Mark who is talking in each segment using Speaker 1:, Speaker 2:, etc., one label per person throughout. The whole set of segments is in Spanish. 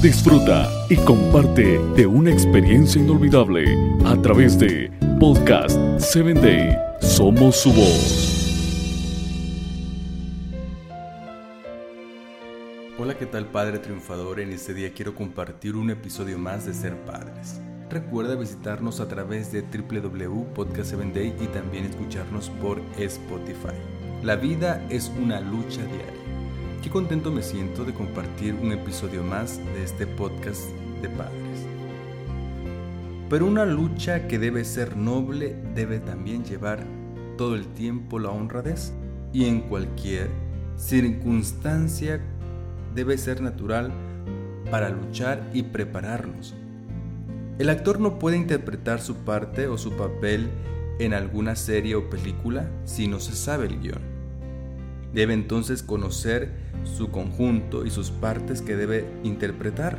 Speaker 1: Disfruta y comparte de una experiencia inolvidable a través de Podcast 7 Day. Somos su voz.
Speaker 2: Hola, ¿qué tal Padre Triunfador? En este día quiero compartir un episodio más de Ser Padres. Recuerda visitarnos a través de www.podcast7day y también escucharnos por Spotify. La vida es una lucha diaria Qué contento me siento de compartir un episodio más de este podcast de padres. Pero una lucha que debe ser noble debe también llevar todo el tiempo la honradez y en cualquier circunstancia debe ser natural para luchar y prepararnos. El actor no puede interpretar su parte o su papel en alguna serie o película si no se sabe el guion. Debe entonces conocer su conjunto y sus partes que debe interpretar,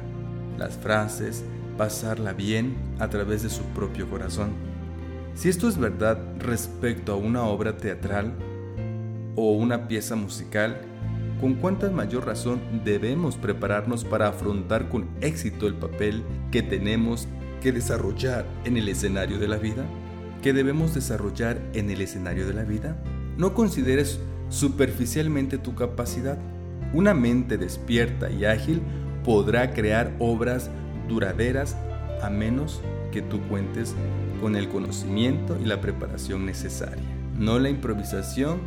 Speaker 2: las frases, pasarla bien a través de su propio corazón. Si esto es verdad respecto a una obra teatral o una pieza musical, ¿con cuánta mayor razón debemos prepararnos para afrontar con éxito el papel que tenemos que desarrollar en el escenario de la vida? ¿Qué debemos desarrollar en el escenario de la vida? No consideres superficialmente tu capacidad. Una mente despierta y ágil podrá crear obras duraderas a menos que tú cuentes con el conocimiento y la preparación necesaria. No la improvisación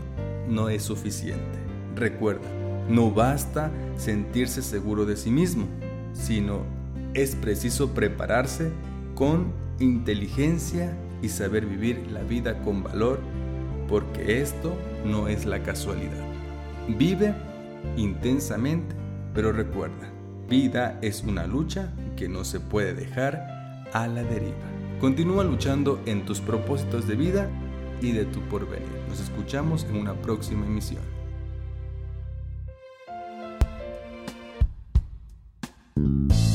Speaker 2: no es suficiente. Recuerda, no basta sentirse seguro de sí mismo, sino es preciso prepararse con inteligencia y saber vivir la vida con valor porque esto no es la casualidad. Vive intensamente, pero recuerda, vida es una lucha que no se puede dejar a la deriva. Continúa luchando en tus propósitos de vida y de tu porvenir. Nos escuchamos en una próxima emisión.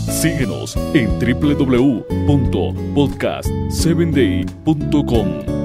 Speaker 1: Síguenos en www.podcast7day.com.